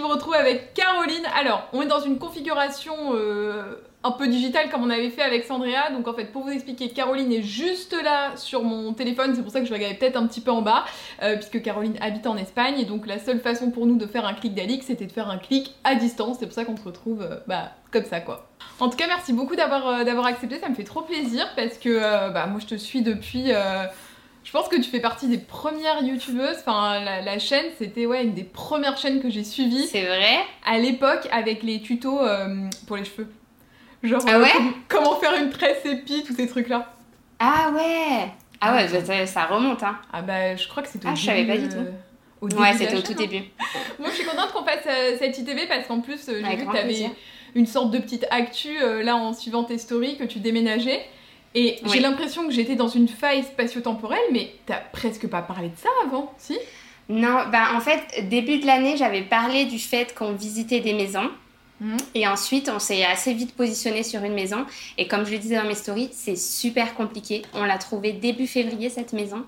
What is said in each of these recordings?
vous retrouve avec Caroline. Alors, on est dans une configuration euh, un peu digitale comme on avait fait avec Sandrea. Donc en fait, pour vous expliquer, Caroline est juste là sur mon téléphone. C'est pour ça que je regardais peut-être un petit peu en bas, euh, puisque Caroline habite en Espagne. Et donc la seule façon pour nous de faire un clic d'Alix, c'était de faire un clic à distance. C'est pour ça qu'on se retrouve euh, bah, comme ça quoi. En tout cas, merci beaucoup d'avoir d'avoir accepté. Ça me fait trop plaisir parce que bah, moi je te suis depuis... Je pense que tu fais partie des premières youtubeuses. Enfin, la, chaîne, c'était ouais, une des premières chaînes que j'ai suivies. C'est vrai À l'époque, avec les tutos euh, pour les cheveux. Genre, ah euh, comment faire une tresse épi, tous ces trucs-là. Ah ouais Ah ouais, ça, ça, remonte, hein. Ah bah, je crois que c'était au ah, je savais pas du tout. ouais, c'était au tout début. Moi, je suis contente qu'on fasse cette ITV parce qu'en plus, j'ai vu que t'avais une sorte de petite actu là en suivant tes stories que tu déménageais. Et j'ai l'impression que j'étais dans une faille spatio-temporelle, mais t'as presque pas parlé de ça avant, si? Non, bah en fait, début de l'année, j'avais parlé du fait qu'on visitait des maisons. Mhm. Et ensuite, on s'est assez vite positionné sur une maison. Et comme je le disais dans mes stories, c'est super compliqué. On l'a trouvée début février, cette maison.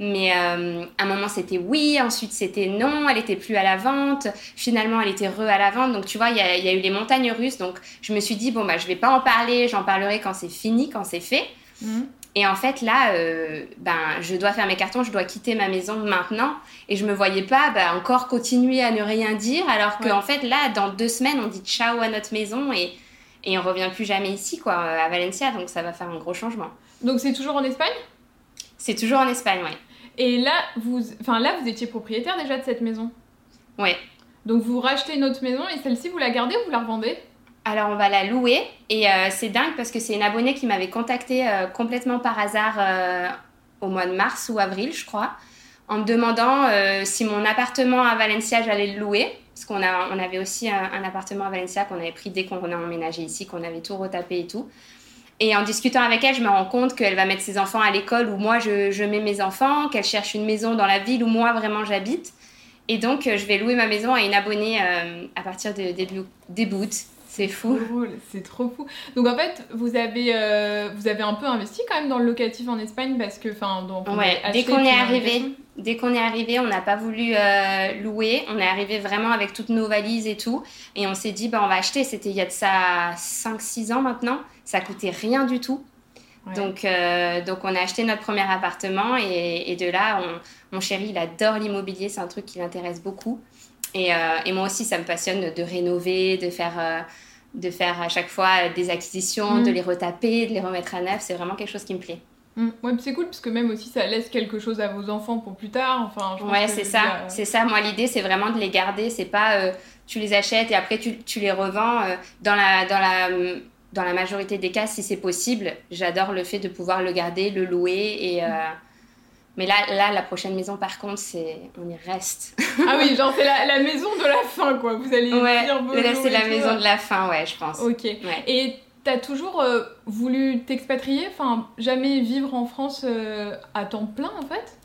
Mais euh, à un moment, c'était oui, ensuite c'était non, elle était plus à la vente, finalement elle était re à la vente. Donc tu vois, il y, a, eu les montagnes russes. Donc je me suis dit, bon, bah, je vais pas en parler, j'en parlerai quand c'est fini, quand c'est fait. Mhm. Et en fait, là, euh, ben, je dois faire mes cartons, je dois quitter ma maison maintenant. Et je me voyais pas ben, encore continuer à ne rien dire, alors qu'en fait, là, dans deux semaines, on dit ciao à notre maison et, et on revient plus jamais ici, quoi, à Valencia. Donc ça va faire un gros changement. Donc c'est toujours en Espagne? C'est toujours en Espagne, oui. Et là, vous, enfin là, vous étiez propriétaire déjà de cette maison. Ouais. Donc vous rachetez une autre maison et celle-ci, vous la gardez ou vous la revendez? Alors on va la louer et euh, c'est dingue parce que c'est une abonnée qui m'avait contacté euh, complètement par hasard euh, au mois de mars ou avril je crois en me demandant si mon appartement à Valencia j'allais le louer parce qu'on on avait aussi un, un appartement à Valencia qu'on avait pris dès qu'on a emménagé ici qu'on avait tout retapé et tout et en discutant avec elle, je me rends compte qu'elle va mettre ses enfants à l'école où moi je, mets mes enfants, qu'elle cherche une maison dans la ville où moi vraiment j'habite. Et donc euh, je vais louer ma maison à une abonnée euh, à partir de début, début c'est fou. C'est trop fou. Donc en fait, vous avez, euh, vous avez un peu investi quand même dans le locatif en Espagne parce que, enfin, ouais, dès qu'on est arrivé, dès qu'on est arrivé, on n'a pas voulu euh, louer. On est arrivé vraiment avec toutes nos valises et tout, et on s'est dit, bah on va acheter. C'était il y a de ça 5-6 ans maintenant. Ça coûtait rien du tout. Donc, euh, donc on a acheté notre premier appartement et, de là, mon chéri, il adore l'immobilier, c'est un truc qui l'intéresse beaucoup. Et, et, moi aussi, ça me passionne de rénover, de faire de faire à chaque fois des acquisitions, de mm. les retaper, de les remettre à neuf. C'est vraiment quelque chose qui me plaît. Mm. Ouais, c'est cool parce que même aussi ça laisse quelque chose à vos enfants pour plus tard. Enfin, je ouais, c'est ça. C'est ça. Moi, l'idée, c'est vraiment de les garder. C'est pas euh, tu les achètes et après tu, tu les revends. Euh, dans, la, dans, la, dans la majorité des cas, si c'est possible, j'adore le fait de pouvoir le garder, le louer et. Euh, mais là, là, la prochaine maison, par contre, c'est on y reste. ah oui, genre c'est la, maison de la fin, quoi. Vous allez ouais, dire là, c'est la maison de la fin, ouais, je pense. Ok. Ouais. Et t'as toujours euh, voulu t'expatrier, enfin, jamais vivre en France euh, à temps plein, en fait?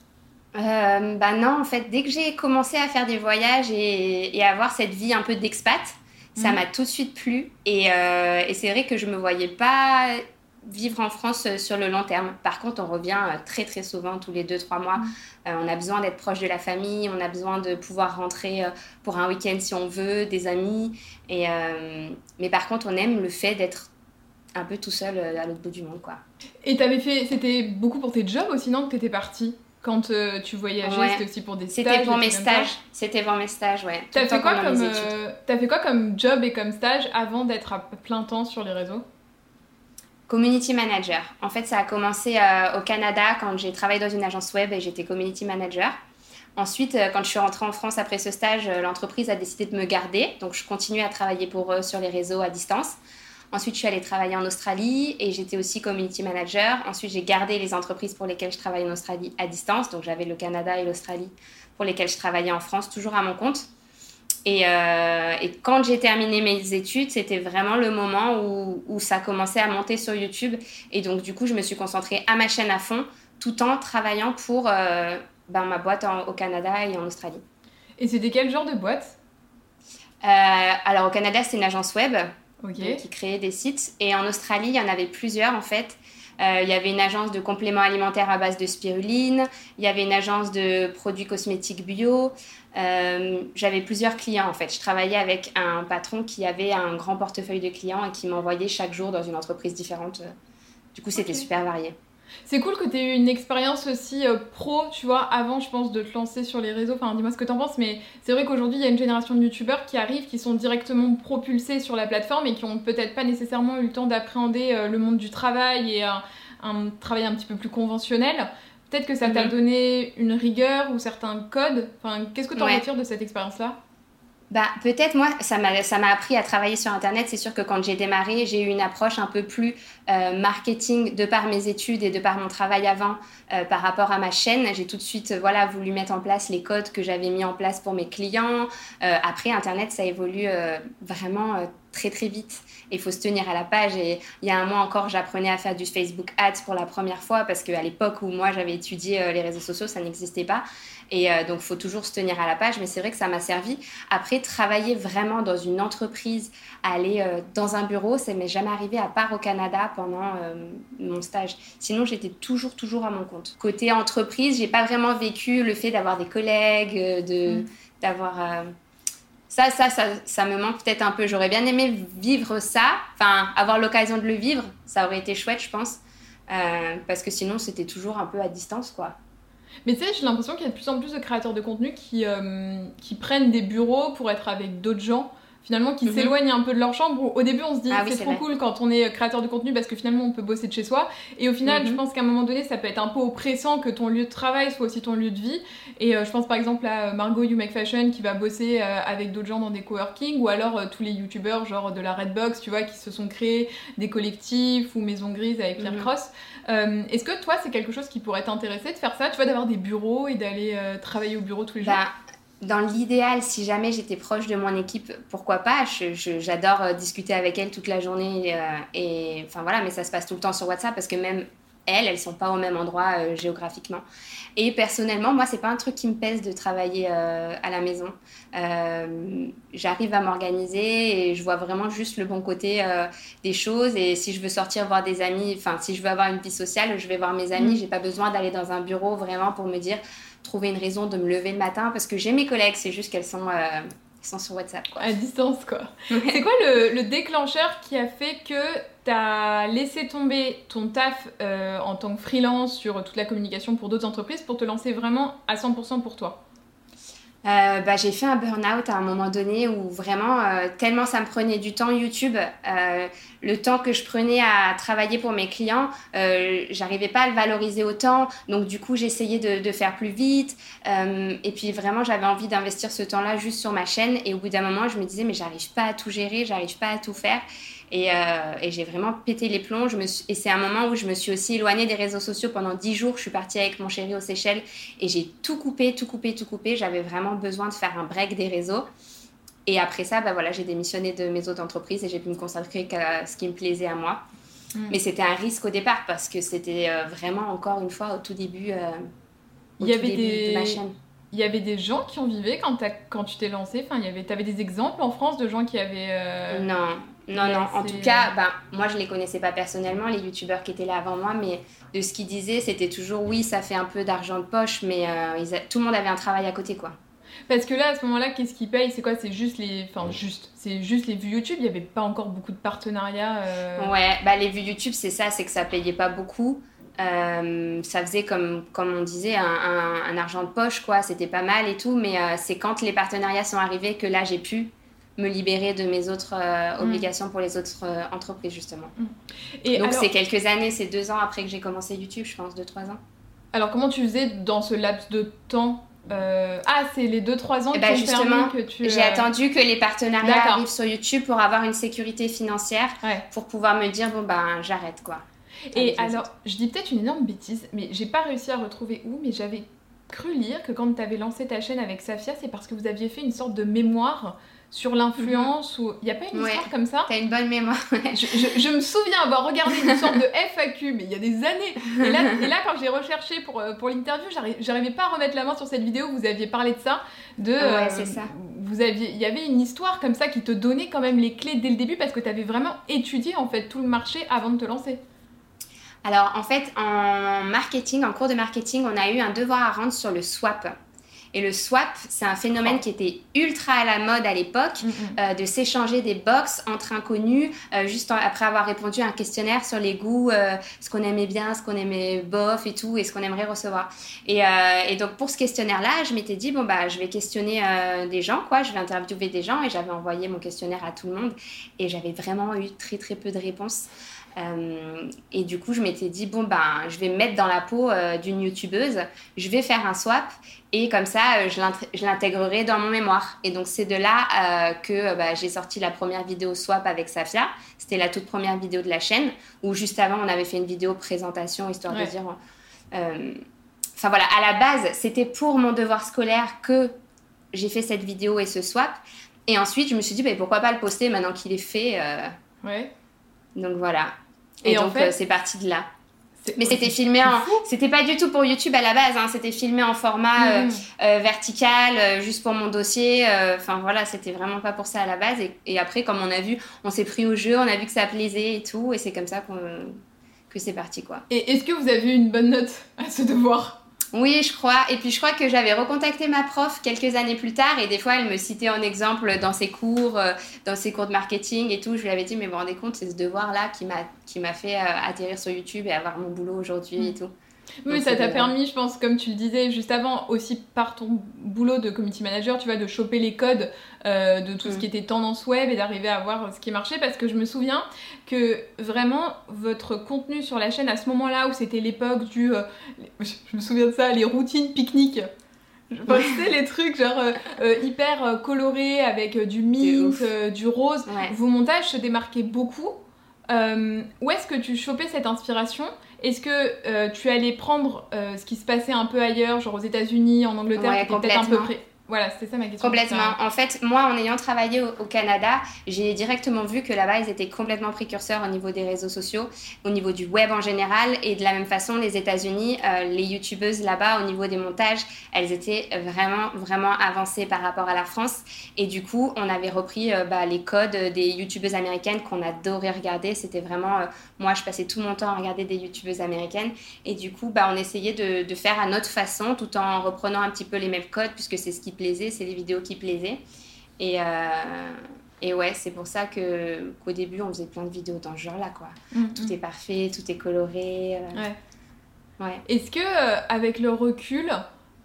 Euh, Bah non, en fait, dès que j'ai commencé à faire des voyages et, et avoir cette vie un peu d'expat, ça mhm. m'a tout de suite plu. Et, et c'est vrai que je me voyais pas vivre en France euh, sur le long terme. Par contre, on revient euh, très très souvent, tous les 2-3 mois. Euh, on a besoin d'être proche de la famille, on a besoin de pouvoir rentrer pour un week-end si on veut, des amis. Et, mais par contre, on aime le fait d'être un peu tout seul à l'autre bout du monde. quoi. Et t'avais fait, c'était beaucoup pour tes jobs aussi, non, que t'étais partie quand tu voyageais, c'était aussi pour des stages C'était pour mes stages. C'était pour mes stages, ouais. T'as fait, quoi comme, as fait quoi comme job et comme stage avant d'être à plein temps sur les réseaux? Community manager. En fait, ça a commencé euh, au Canada quand j'ai travaillé dans une agence web et j'étais community manager. Ensuite, euh, quand je suis rentrée en France après ce stage, euh, l'entreprise a décidé de me garder. Donc, je continuais à travailler pour eux sur les réseaux à distance. Ensuite, je suis allée travailler en Australie et j'étais aussi community manager. Ensuite, j'ai gardé les entreprises pour lesquelles je travaillais en Australie à distance. Donc, j'avais le Canada et l'Australie pour lesquelles je travaillais en France, toujours à mon compte. Et, et quand j'ai terminé mes études, c'était vraiment le moment où, où, ça commençait à monter sur YouTube. Et donc, du coup, je me suis concentrée à ma chaîne à fond, tout en travaillant pour ben, ma boîte au Canada et en Australie. Et c'était quel genre de boîte? Alors, au Canada, c'est une agence web qui créait des sites. Et en Australie, il y en avait plusieurs, en fait. Euh, il y avait une agence de compléments alimentaires à base de spiruline, il y avait une agence de produits cosmétiques bio. Euh, j'avais plusieurs clients en fait. Je travaillais avec un patron qui avait un grand portefeuille de clients et qui m'envoyait chaque jour dans une entreprise différente. Du coup, c'était super varié. C'est cool que tu aies eu une expérience aussi euh, pro, tu vois, avant, je pense, de te lancer sur les réseaux. Enfin, dis-moi ce que tu en penses, mais c'est vrai qu'aujourd'hui, il y a une génération de youtubeurs qui arrivent, qui sont directement propulsés sur la plateforme et qui ont peut-être pas nécessairement eu le temps d'appréhender euh, le monde du travail et un, travail un petit peu plus conventionnel. Peut-être que ça t'a mhm. donné une rigueur ou certains codes. Enfin, qu'est-ce que tu en retires de cette expérience-là? Bah, peut-être moi, ça m'a appris à travailler sur Internet. C'est sûr que quand j'ai démarré, j'ai eu une approche un peu plus euh, marketing de par mes études et de par mon travail avant euh, par rapport à ma chaîne. J'ai tout de suite euh, voilà, voulu mettre en place les codes que j'avais mis en place pour mes clients. après, Internet, ça évolue vraiment très très vite. Il faut se tenir à la page. Et il y a un mois encore, j'apprenais à faire du Facebook Ads pour la première fois parce qu'à l'époque où moi j'avais étudié les réseaux sociaux, ça n'existait pas. Et euh, donc, il faut toujours se tenir à la page. Mais c'est vrai que ça m'a servi. Après, travailler vraiment dans une entreprise, aller euh, dans un bureau, ça m'est jamais arrivé à part au Canada pendant euh, mon stage. Sinon, j'étais toujours, toujours à mon compte. Côté entreprise, j'ai pas vraiment vécu le fait d'avoir des collègues, de, mm. d'avoir... Ça, ça, ça, ça, me manque peut-être un peu. J'aurais bien aimé vivre ça, enfin, avoir l'occasion de le vivre. Ça aurait été chouette, je pense. parce que sinon, c'était toujours un peu à distance, quoi. Mais tu sais, j'ai l'impression qu'il y a de plus en plus de créateurs de contenu qui, euh, qui prennent des bureaux pour être avec d'autres gens finalement qui mhm. s'éloignent un peu de leur chambre. Au début, on se dit ah c'est trop cool quand on est créateur de contenu parce que finalement on peut bosser de chez soi. Et au final, je mhm. pense qu'à un moment donné, ça peut être un peu oppressant que ton lieu de travail soit aussi ton lieu de vie. Et euh, je pense par exemple à Margot You Make Fashion qui va bosser euh, avec d'autres gens dans des coworking ou alors euh, tous les youtubeurs genre de la Redbox, tu vois, qui se sont créés des collectifs ou Maison Grise avec Pierre mhm. Cross. Est-ce que toi, c'est quelque chose qui pourrait t'intéresser de faire ça, tu vois, d'avoir des bureaux et d'aller travailler au bureau tous les jours? bah, dans l'idéal, si jamais j'étais proche de mon équipe, pourquoi pas? J'adore euh, discuter avec elle toute la journée. Euh, et enfin voilà, mais ça se passe tout le temps sur WhatsApp parce que même elles, elles sont pas au même endroit euh, géographiquement. Et personnellement, moi, c'est pas un truc qui me pèse de travailler à la maison. J'arrive à m'organiser et je vois vraiment juste le bon côté des choses. Et si je veux sortir voir des amis, enfin, si je veux avoir une vie sociale, je vais voir mes amis. Mm. J'ai pas besoin d'aller dans un bureau vraiment pour me dire trouver une raison de me lever le matin parce que j'ai mes collègues, c'est juste qu'elles sont, euh, sont sur WhatsApp. Quoi. À distance, quoi. c'est quoi le, le, déclencheur qui a fait que tu as laissé tomber ton taf euh, en tant que freelance sur toute la communication pour d'autres entreprises pour te lancer vraiment à 100% pour toi? Euh, bah, j'ai fait un burn-out à un moment donné où vraiment, euh, tellement ça me prenait du temps YouTube, euh, le temps que je prenais à travailler pour mes clients, j'arrivais pas à le valoriser autant. Donc du coup, j'essayais de, de, faire plus vite. et puis vraiment, j'avais envie d'investir ce temps-là juste sur ma chaîne. Et au bout d'un moment, je me disais, mais j'arrive pas à tout gérer, j'arrive pas à tout faire. Euh, et, j'ai vraiment pété les plombs. Je me et c'est un moment où je me suis aussi éloignée des réseaux sociaux pendant 10 jours. Je suis partie avec mon chéri aux Seychelles et j'ai tout coupé, tout coupé, tout coupé. J'avais vraiment besoin de faire un break des réseaux. Et après ça, bah voilà, j'ai démissionné de mes autres entreprises et j'ai pu me concentrer qu'à ce qui me plaisait à moi. Mm. Mais c'était un risque au départ parce que c'était euh, vraiment, encore une fois, au tout début, euh, il y avait des... de ma chaîne. Il y avait des gens qui en vivaient quand, quand tu t'es lancée enfin, Tu avais des exemples en France de gens qui avaient... Non, non, non. En tout cas, ben, moi, je les connaissais pas personnellement, les youtubeurs qui étaient là avant moi, mais de ce qu'ils disaient, c'était toujours oui, ça fait un peu d'argent de poche, mais euh, tout le monde avait un travail à côté, quoi. Parce que là, à ce moment-là, qu'est-ce qu'ils payent? C'est quoi? C'est juste les, enfin juste, c'est juste les vues YouTube? Il n'y avait pas encore beaucoup de partenariats. Euh. Ouais, bah les vues YouTube, c'est ça, c'est que ça payait pas beaucoup. Euh, ça faisait comme, comme on disait un, un, argent de poche quoi c'était pas mal et tout mais c'est quand les partenariats sont arrivés que là j'ai pu me libérer de mes autres euh, mm. obligations pour les autres euh, entreprises justement. Mm. Et Donc c'est quelques années, c'est deux ans après que j'ai commencé YouTube, je pense, deux, trois ans. Alors comment tu faisais dans ce laps de temps euh, Ah, c'est les deux, trois ans eh ben, justement, que tu... J'ai attendu que les partenariats arrivent sur YouTube pour avoir une sécurité financière, pour pouvoir me dire, bon ben j'arrête quoi. Et alors, je dis peut-être une énorme bêtise, mais j'ai pas réussi à retrouver où, mais j'avais cru lire que quand tu avais lancé ta chaîne avec Safia, c'est parce que vous aviez fait une sorte de mémoire sur l'influence ou il n'y a pas une histoire comme ça? T'as une bonne mémoire. je, me souviens avoir regardé une sorte de FAQ, mais il y a des années. Et là, et là quand j'ai recherché pour, euh, pour l'interview, j'arrivais pas à remettre la main sur cette vidéo. Vous aviez parlé de ça, de. Ouais, euh, c'est ça. Vous aviez, il y avait une histoire comme ça qui te donnait quand même les clés dès le début parce que tu avais vraiment étudié en fait tout le marché avant de te lancer. Alors en fait, en marketing, en cours de marketing, on a eu un devoir à rendre sur le swap. Et le swap, c'est un phénomène qui était ultra à la mode à l'époque, mm, mm. Euh, de s'échanger des box entre inconnus, euh, juste après avoir répondu à un questionnaire sur les goûts, euh, ce qu'on aimait bien, ce qu'on aimait bof et tout, et ce qu'on aimerait recevoir. Et, et, donc pour ce questionnaire-là, je m'étais dit, bon, bah, je vais questionner des gens, quoi, je vais interviewer des gens, et j'avais envoyé mon questionnaire à tout le monde, et j'avais vraiment eu très très peu de réponses. Euh, et du coup, je m'étais dit, bon, ben, je vais me mettre dans la peau euh, d'une youtubeuse, je vais faire un swap et comme ça, euh, je l'intégrerai dans mon mémoire. Et donc, c'est de là que bah, j'ai sorti la première vidéo swap avec Safia. C'était la toute première vidéo de la chaîne, où juste avant, on avait fait une vidéo présentation, histoire de dire. Enfin voilà, à la base, c'était pour mon devoir scolaire que j'ai fait cette vidéo et ce swap. Et ensuite, je me suis dit, bah, pourquoi pas le poster maintenant qu'il est fait. Ouais. Donc voilà. Et, donc, euh, c'est parti de là. Mais c'était filmé en. C'était pas du tout pour YouTube à la base, hein. c'était filmé en format euh, mm. euh, vertical, juste pour mon dossier. Enfin voilà, c'était vraiment pas pour ça à la base. Et, après, comme on a vu, on s'est pris au jeu, on a vu que ça plaisait et tout. Et c'est comme ça qu'on que c'est parti quoi. Et est-ce que vous avez eu une bonne note à ce devoir? Oui, je crois. Et puis je crois que j'avais recontacté ma prof quelques années plus tard et des fois elle me citait en exemple dans ses cours, euh, dans ses cours de marketing et tout. Je lui avais dit mais vous vous rendez compte, c'est ce devoir-là qui m'a qui m'a fait euh, atterrir sur YouTube et avoir mon boulot aujourd'hui et mm. tout. Oui, ça t'a permis, je pense, comme tu le disais juste avant, aussi par ton boulot de community manager, tu vois, de choper les codes euh, de tout ce mm. qui était tendance web et d'arriver à voir ce qui marchait. Parce que je me souviens que vraiment, votre contenu sur la chaîne à ce moment-là, où c'était l'époque du. Euh, je me souviens de ça, les routines pique-nique. Enfin, les trucs genre euh, hyper colorés avec du mint, du rose. Vos montages se démarquaient beaucoup. où est-ce que tu chopais cette inspiration est-ce que euh, tu allais prendre euh, ce qui se passait un peu ailleurs, genre aux États-Unis, en Angleterre, qui peut-être un peu près voilà, c'était ça ma question. Complètement. En fait, moi, en ayant travaillé au, Canada, j'ai directement vu que là-bas, ils étaient complètement précurseurs au niveau des réseaux sociaux, au niveau du web en général. Et de la même façon, les États-Unis, euh, les youtubeuses là-bas, au niveau des montages, elles étaient vraiment, vraiment avancées par rapport à la France. Et du coup, on avait repris euh, bah, les codes des youtubeuses américaines qu'on adorait regarder. C'était vraiment. Euh, moi, je passais tout mon temps à regarder des youtubeuses américaines. Et du coup, bah, on essayait de, de faire à notre façon, tout en reprenant un petit peu les mêmes codes, puisque c'est ce qui plaisait, c'est les vidéos qui plaisaient. Et, euh, et ouais, c'est pour ça que, qu'au début, on faisait plein de vidéos dans ce genre-là, quoi. Mm-hmm. Tout est parfait, tout est coloré. Euh. Ouais. ouais. Est-ce que, euh, avec le recul,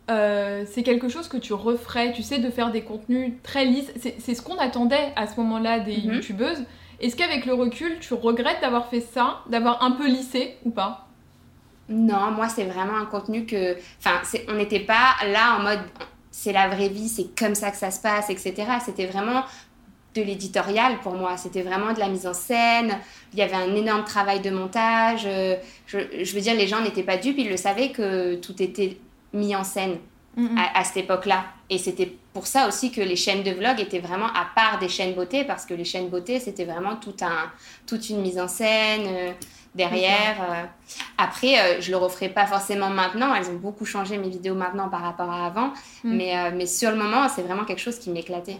c'est quelque chose que tu referais, tu sais, de faire des contenus très lisses? C'est, ce qu'on attendait à ce moment-là des mm-hmm. youtubeuses. Est-ce qu'avec le recul, tu regrettes d'avoir fait ça, d'avoir un peu lissé ou pas? Non, moi, c'est vraiment un contenu que. Enfin, on n'était pas là en mode c'est la vraie vie, c'est comme ça que ça se passe, etc. C'était vraiment de l'éditorial pour moi. C'était vraiment de la mise en scène. Il y avait un énorme travail de montage. Euh, je, veux dire, les gens n'étaient pas dupes. Ils le savaient que tout était mis en scène à, cette époque-là. Et c'était pour ça aussi que les chaînes de vlog étaient vraiment à part des chaînes beauté, parce que les chaînes beauté, c'était vraiment tout un, toute une mise en scène. Euh, derrière. Euh. Après, euh, je le referai pas forcément maintenant. Elles ont beaucoup changé mes vidéos maintenant par rapport à avant. Mm. Mais, euh, mais sur le moment, c'est vraiment quelque chose qui m'éclatait.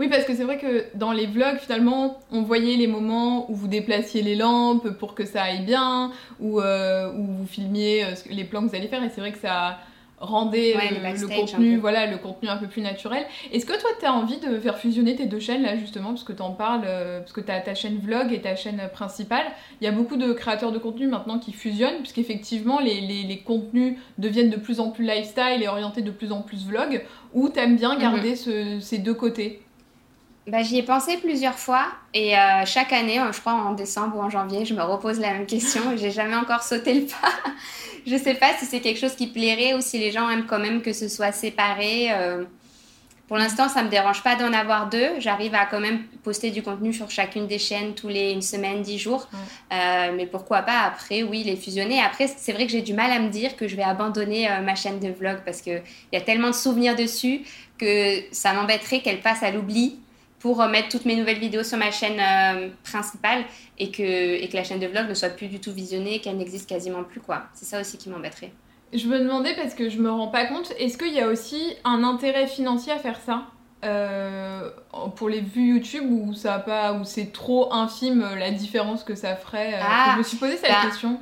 Oui, parce que c'est vrai que dans les vlogs, finalement, on voyait les moments où vous déplaciez les lampes pour que ça aille bien, ou où vous filmiez les plans que vous allez faire, et c'est vrai que ça, rendait le, contenu voilà le contenu un peu plus naturel. Est-ce que toi tu as envie de faire fusionner tes deux chaînes là justement parce que tu en parles euh, parce que tu as ta chaîne vlog et ta chaîne principale. Il y a beaucoup de créateurs de contenu maintenant qui fusionnent puisqu'effectivement les, les, les contenus deviennent de plus en plus lifestyle et orientés de plus en plus vlog. Ou t'aimes bien garder mhm. ces deux côtés? Bah, J'y ai pensé plusieurs fois et euh, chaque année, je crois en décembre ou en janvier, je me repose la même question et j'ai jamais encore sauté le pas. je sais pas si c'est quelque chose qui plairait ou si les gens aiment quand même que ce soit séparé. Euh. Pour l'instant, ça me dérange pas d'en avoir deux. J'arrive à quand même poster du contenu sur chacune des chaînes tous les une semaine, dix jours. Euh, mais pourquoi pas après, oui, les fusionner. Après, c'est vrai que j'ai du mal à me dire que je vais abandonner ma chaîne de vlog parce qu'il y a tellement de souvenirs dessus que ça m'embêterait qu'elle passe à l'oubli pour mettre toutes mes nouvelles vidéos sur ma chaîne euh, principale et que, et que la chaîne de vlog ne soit plus du tout visionnée, qu'elle n'existe quasiment plus. quoi. C'est ça aussi qui m'embêterait. Je me demandais parce que je me rends pas compte, est-ce qu'il y a aussi un intérêt financier à faire ça euh, pour les vues YouTube ou ça pas ou c'est trop infime euh, la différence que ça ferait ah, Je me suis posé cette bah, question.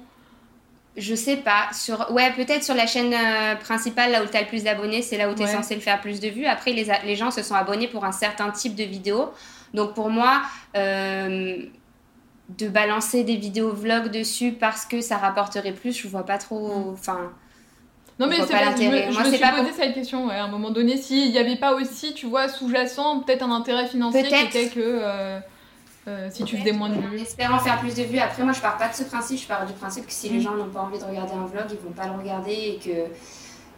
Je sais pas. Sur... Ouais, peut-être sur la chaîne principale, là où tu as le plus d'abonnés, c'est là où tu es censé le faire plus de vues. Après, les, les, gens se sont abonnés pour un certain type de vidéo. Donc pour moi, de balancer des vidéos vlog dessus parce que ça rapporterait plus, je vois pas trop. Mm. Enfin. Non mais c'est pas l'intérêt. Je me, suis posé cette question à un moment donné s'il n'y avait pas aussi, tu vois, sous-jacent peut-être un intérêt financier qui était que euh, euh, si tu faisais moins de vues. En espérant faire plus de vues. Après moi je pars pas de ce principe, je pars du principe que si les mm. gens n'ont pas envie de regarder un vlog, ils vont pas le regarder et que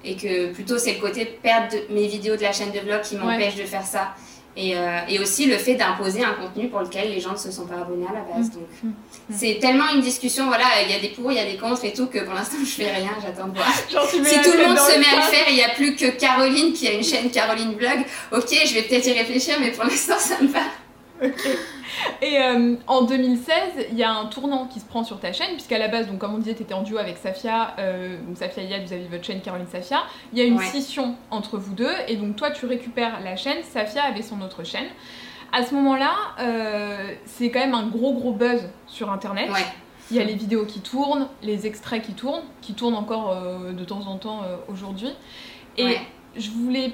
et que plutôt c'est le côté perdre mes vidéos de la chaîne de vlog qui m'empêche de faire ça. Et, euh, et, aussi le fait d'imposer un contenu pour lequel les gens ne se sont pas abonnés à la base. Mm. Donc, mm. c'est tellement une discussion, voilà, il y a des pour, il y a des contre et tout, que pour l'instant je fais rien, j'attends de voir. si tout le monde se met à le faire, il n'y a plus que Caroline qui a une chaîne Caroline Vlog. Ok, je vais peut-être y réfléchir, mais pour l'instant ça me va. Et euh, en 2016, il y a un tournant qui se prend sur ta chaîne, puisqu'à la base, donc, comme on disait, tu étais en duo avec Safia, euh, donc Safia Yad, vous avez votre chaîne Caroline Safia. Il y a une scission entre vous deux, et donc toi, tu récupères la chaîne, Safia avait son autre chaîne. À ce moment-là, euh, c'est quand même un gros gros buzz sur Internet. Il y a les vidéos qui tournent, les extraits qui tournent, qui tournent encore de temps en temps aujourd'hui. Et je voulais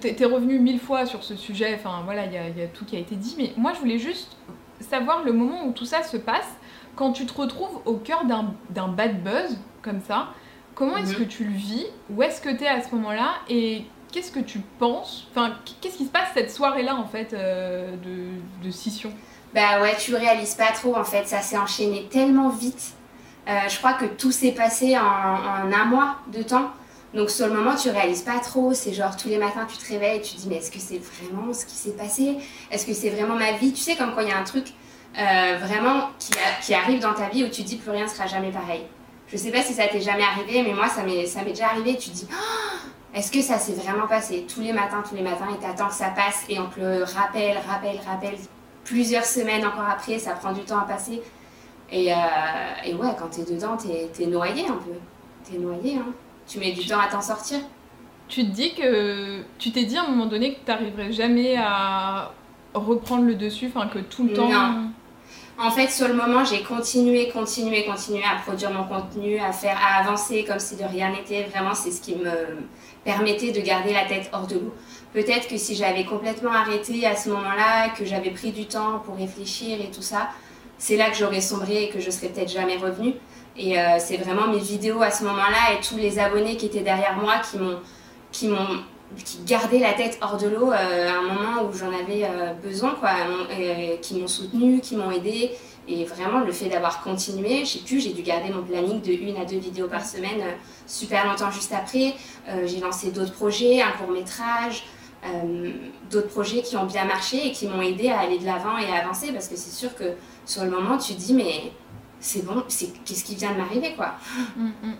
T'es revenu mille fois sur ce sujet, enfin voilà, il y, a tout qui a été dit, mais moi je voulais juste savoir le moment où tout ça se passe, quand tu te retrouves au cœur d'un bad buzz comme ça, comment est-ce mhm. que tu le vis? Où est-ce que tu es à ce moment-là? Et qu'est-ce que tu penses? Enfin, qu'est-ce qui se passe cette soirée-là en fait euh, de, de, scission? Bah ouais, tu réalises pas trop en fait, ça s'est enchaîné tellement vite. Euh, je crois que tout s'est passé en, en un mois de temps. Donc sur le moment, tu réalises pas trop. C'est genre tous les matins, tu te réveilles et tu te dis mais est-ce que c'est vraiment ce qui s'est passé? Est-ce que c'est vraiment ma vie? Tu sais comme quand il y a un truc euh, vraiment qui, arrive dans ta vie où tu te dis plus rien sera jamais pareil. Je sais pas si ça t'est jamais arrivé, mais moi ça m'est ça m'est déjà arrivé. Tu te dis oh, est-ce que ça s'est vraiment passé? Tous les matins, tous les matins et t'attends que ça passe et on te le rappelle, rappelle, rappelle plusieurs semaines encore après. Ça prend du temps à passer. Et, euh, ouais, quand t'es dedans, t'es es noyé un peu. T'es noyé, hein tu mets du temps à t'en sortir. Tu te dis que tu t'es dit à un moment donné que tu n'arriverais jamais à reprendre le dessus, enfin que tout le temps. Non. En fait, sur le moment, j'ai continué, continué, continué à produire mon contenu, à faire, à avancer comme si de rien n'était. Vraiment, c'est ce qui me permettait de garder la tête hors de l'eau. Peut-être que si j'avais complètement arrêté à ce moment-là, que j'avais pris du temps pour réfléchir et tout ça, c'est là que j'aurais sombré et que je serais peut-être jamais revenue. Et euh, c'est vraiment mes vidéos à ce moment-là et tous les abonnés qui étaient derrière moi qui m'ont qui m'ont qui gardaient la tête hors de l'eau euh, à un moment où j'en avais euh, besoin quoi. Qui m'ont soutenu qui m'ont aidé et vraiment le fait d'avoir continué je sais plus j'ai dû garder mon planning de une à deux vidéos par semaine super longtemps juste après. J'ai lancé d'autres projets un court métrage d'autres projets qui ont bien marché et qui m'ont aidé à aller de l'avant et à avancer parce que c'est sûr que sur le moment tu te dis mais c'est bon, c'est qu'est-ce qui vient de m'arriver quoi? Mm, mm,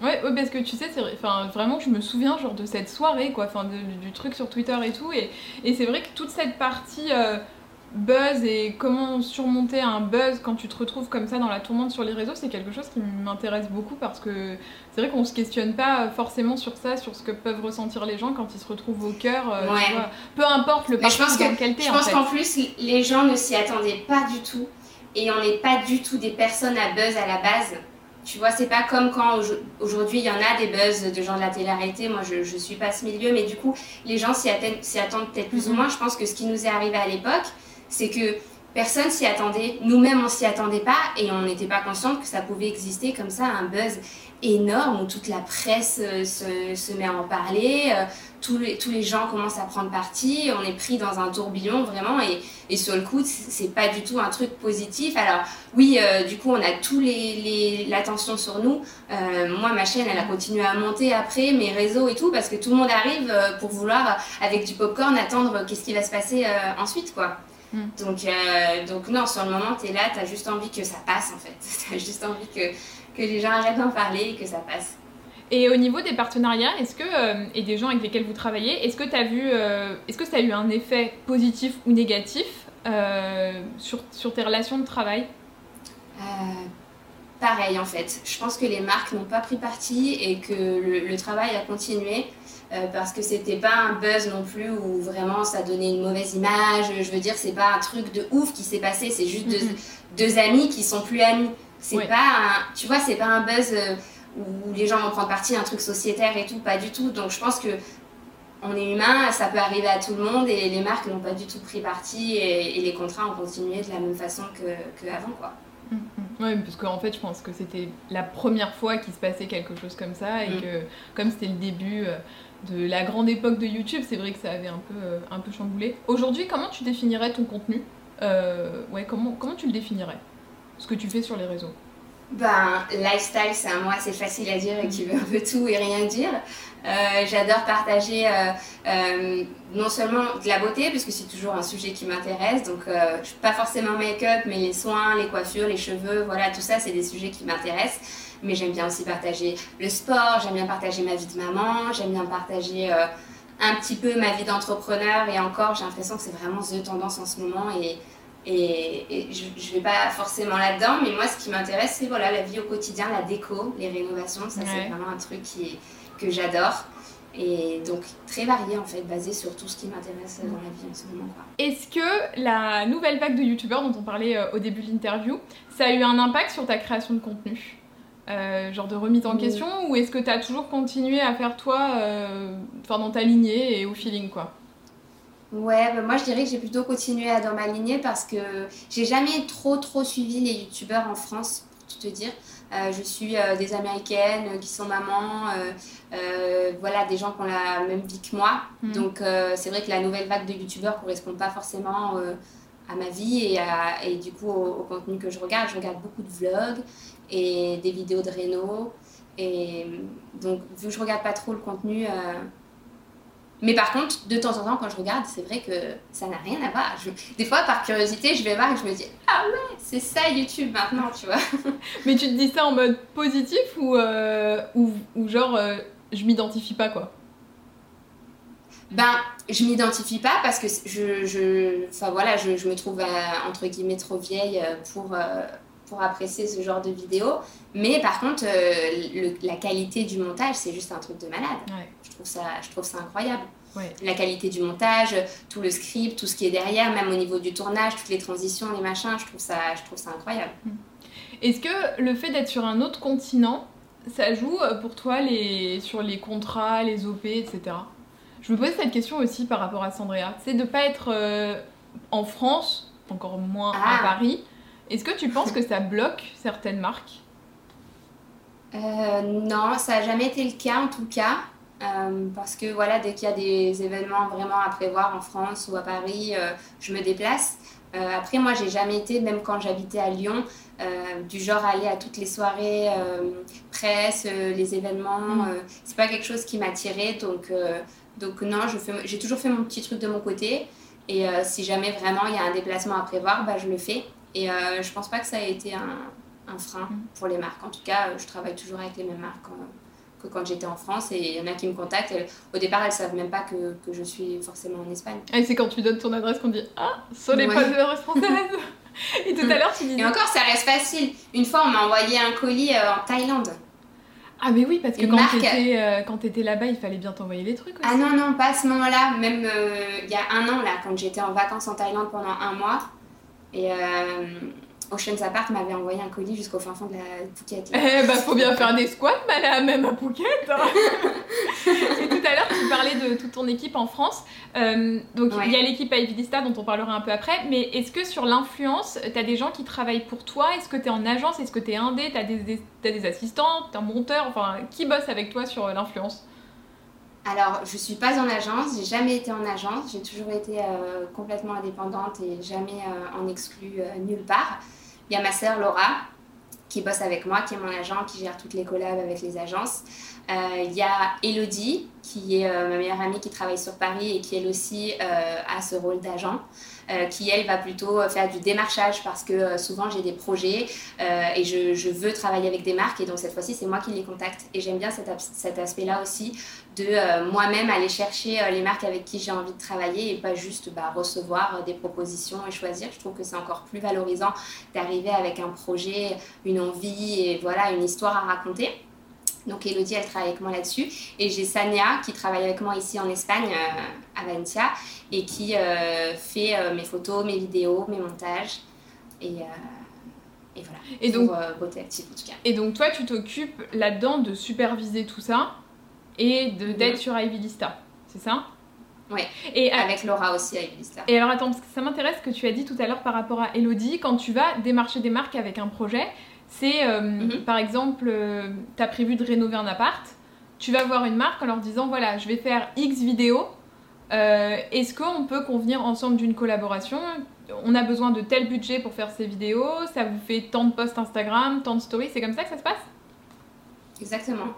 mm, ouais, parce que tu sais, enfin vraiment je me souviens genre de cette soirée quoi, enfin du truc sur Twitter et tout, et, et c'est vrai que toute cette partie euh, buzz et comment surmonter un buzz quand tu te retrouves comme ça dans la tourmente sur les réseaux, c'est quelque chose qui m'intéresse beaucoup parce que c'est vrai qu'on se questionne pas forcément sur ça, sur ce que peuvent ressentir les gens quand ils se retrouvent au cœur, euh, peu importe le parcours dans lequel Je pense qu'en plus les gens ne s'y attendaient pas du tout et on n'est pas du tout des personnes à buzz à la base. Tu vois, c'est pas comme quand aujourd'hui il y en a des buzz de gens de la télé-réalité. Moi, je, je suis pas ce milieu, mais du coup, les gens s'y attendent, peut-être plus ou mhm. moins. Je pense que ce qui nous est arrivé à l'époque, c'est que personne s'y attendait. Nous-mêmes, on s'y attendait pas et on n'était pas consciente que ça pouvait exister comme ça, un buzz énorme où toute la presse euh, se, se met à en parler. Euh, tous les, tous les gens commencent à prendre parti, on est pris dans un tourbillon vraiment et, et sur le coup c'est pas du tout un truc positif. Alors oui, euh, du coup on a tous les l'attention sur nous. Euh, moi ma chaîne elle a continué à monter après mes réseaux et tout parce que tout le monde arrive pour vouloir avec du popcorn attendre qu'est-ce qui va se passer ensuite quoi. Hmm. Donc, donc non, sur le moment, tu es là, tu as juste envie que ça passe en fait. Tu as juste envie que, que les gens arrêtent d'en parler et que ça passe. Et au niveau des partenariats, est-ce que euh, et des gens avec lesquels vous travaillez, est-ce que tu as vu, euh, est-ce que ça a eu un effet positif ou négatif euh, sur, sur, tes relations de travail? Pareil en fait. Je pense que les marques n'ont pas pris parti et que le, travail a continué. parce que c'était pas un buzz non plus où vraiment ça donnait une mauvaise image. Je veux dire, c'est pas un truc de ouf qui s'est passé, c'est juste deux, deux, amis qui sont plus amis. C'est pas un, tu vois, c'est pas un buzz où les gens vont prendre parti un truc sociétaire et tout, pas du tout. Donc je pense que on est humain, ça peut arriver à tout le monde et les marques n'ont pas du tout pris parti et, les contrats ont continué de la même façon qu'avant. quoi. Mm, mm. Oui, parce qu'en fait, je pense que c'était la première fois qu'il se passait quelque chose comme ça et mm. que, comme c'était le début euh, de la grande époque de YouTube, c'est vrai que ça avait un peu, euh, un peu chamboulé. Aujourd'hui, comment tu définirais ton contenu? Euh, ouais, comment, comment tu le définirais? Ce que tu fais sur les réseaux ben, lifestyle, c'est un mot assez facile à dire et qui veut un peu tout et rien dire. Euh, j'adore partager euh, euh, non seulement de la beauté, puisque c'est toujours un sujet qui m'intéresse, donc pas forcément make-up, mais les soins, les coiffures, les cheveux, voilà, tout ça, c'est des sujets qui m'intéressent. Mais j'aime bien aussi partager le sport, j'aime bien partager ma vie de maman, j'aime bien partager un petit peu ma vie d'entrepreneur, et encore, j'ai l'impression que c'est vraiment the tendance en ce moment, et et, je ne vais pas forcément là-dedans, mais moi, ce qui m'intéresse, c'est voilà, la vie au quotidien, la déco, les rénovations. Ça, c'est vraiment un truc qui, que j'adore. Et donc, très varié, en fait, basé sur tout ce qui m'intéresse dans la vie en ce moment. Est-ce que la nouvelle vague de youtubeurs dont on parlait euh, au début de l'interview, ça a eu un impact sur ta création de contenu? Euh, genre de remise en question ou est-ce que tu as toujours continué à faire toi euh, dans ta lignée et au feeling quoi? Ouais, bah, moi je dirais que j'ai plutôt continué à dans ma lignée parce que j'ai jamais trop trop suivi les youtubeurs en France, pour tout te dire. Euh, je suis euh, des américaines qui sont mamans, euh, voilà, des gens qui ont la même vie que moi. Mm. Donc c'est vrai que la nouvelle vague de youtubeurs correspond pas forcément à ma vie et, à, et du coup au, au, contenu que je regarde. Je regarde beaucoup de vlogs et des vidéos de réno. Et donc vu que je regarde pas trop le contenu mais par contre, de temps en temps, quand je regarde, c'est vrai que ça n'a rien à voir. Des fois, par curiosité, je vais voir et je me dis Ah ouais, c'est ça YouTube maintenant, tu vois. Mais tu te dis ça en mode positif ou, euh, ou, ou, genre euh, je m'identifie pas quoi? Ben, je m'identifie pas parce que je. je enfin voilà, je, je me trouve euh, entre guillemets trop vieille pour pour apprécier ce genre de vidéos. Mais par contre, euh, la qualité du montage, c'est juste un truc de malade. Je, trouve ça, je trouve ça incroyable. La qualité du montage, tout le script, tout ce qui est derrière, même au niveau du tournage, toutes les transitions, les machins, je trouve ça, je trouve ça incroyable. Hmm. Est-ce que le fait d'être sur un autre continent, ça joue euh, pour toi les, sur les contrats, les OP, etc. Je me pose cette question aussi par rapport à Sandrea. C'est de ne pas être euh, en France, encore moins à ah. Paris, est-ce que tu penses que ça bloque certaines marques? Euh, Non, ça n'a jamais été le cas en tout cas. Euh, parce que voilà, dès qu'il y a des événements vraiment à prévoir en France ou à Paris, euh, je me déplace. après, moi, j'ai jamais été, même quand j'habitais à Lyon, du genre à aller à toutes les soirées presse, les événements. Mm. c'est pas quelque chose qui m'attirait. Donc, donc non, j'ai toujours fait mon petit truc de mon côté. Et si jamais vraiment il y a un déplacement à prévoir, bah, je le fais. Et euh, je pense pas que ça ait été un, un, frein mm. pour les marques. En tout cas, je travaille toujours avec les mêmes marques que quand j'étais en France et il y en a qui me contactent. au départ, elles savent même pas que, que je suis forcément en Espagne. Et c'est quand tu donnes ton adresse qu'on dit Ah, ce n'est pas de l'adresse française Et tout à l'heure, tu disais. Et encore, ça reste facile. Une fois, on m'a envoyé un colis euh, en Thaïlande. Ah mais oui, parce que quand tu étais, euh, là-bas, il fallait bien t'envoyer les trucs ah aussi. Ah non, non, pas à ce moment-là. Même il y a un an, là, quand j'étais en vacances en Thaïlande pendant un mois, et euh, Ocean's Apart m'avait envoyé un colis jusqu'au fin fond de la Phuket. Eh bah, faut bien faire des squats, même à Phuket. Hein. et tout à l'heure, tu parlais de toute ton équipe en France. Euh, donc, il y a l'équipe Avidista dont on parlera un peu après. Mais est-ce que sur l'influence, tu as des gens qui travaillent pour toi? Est-ce que tu es en agence? Est-ce que tu es indé? Tu as des, des, as des assistants? Tu un monteur? Enfin, qui bosse avec toi sur l'influence? Alors, je ne suis pas en agence, j'ai jamais été en agence, j'ai toujours été euh, complètement indépendante et jamais euh, en exclu euh, nulle part. Il y a ma sœur Laura qui bosse avec moi, qui est mon agent, qui gère toutes les collabs avec les agences. Il y a Elodie, qui est ma meilleure amie qui travaille sur Paris et qui elle aussi a ce rôle d'agent. Euh, qui elle va plutôt faire du démarchage parce que euh, souvent j'ai des projets euh, et je, veux travailler avec des marques et donc cette fois-ci c'est moi qui les contacte et j'aime bien cet, cet aspect-là aussi de moi-même aller chercher les marques avec qui j'ai envie de travailler et pas juste bah, recevoir des propositions et choisir. Je trouve que c'est encore plus valorisant d'arriver avec un projet, une envie et voilà une histoire à raconter. Donc Elodie, elle travaille avec moi là-dessus. Et j'ai Sania qui travaille avec moi ici en Espagne, à Valencia, et qui euh, fait euh, mes photos, mes vidéos, mes montages. Et, euh, et voilà. Et donc, beauté active en tout cas. Et donc toi, tu t'occupes là-dedans de superviser tout ça et de d'être sur Ivy Lista, c'est ça? Oui, et avec Laura aussi à Lista. Et alors attends, parce que ça m'intéresse ce que tu as dit tout à l'heure par rapport à Elodie, quand tu vas démarcher des marques avec un projet, c'est mhm. par exemple, tu as prévu de rénover un appart, tu vas voir une marque en leur disant voilà, je vais faire X vidéos euh, est-ce qu'on peut convenir ensemble d'une collaboration? On a besoin de tel budget pour faire ces vidéos, ça vous fait tant de posts Instagram, tant de stories, c'est comme ça que ça se passe? Exactement.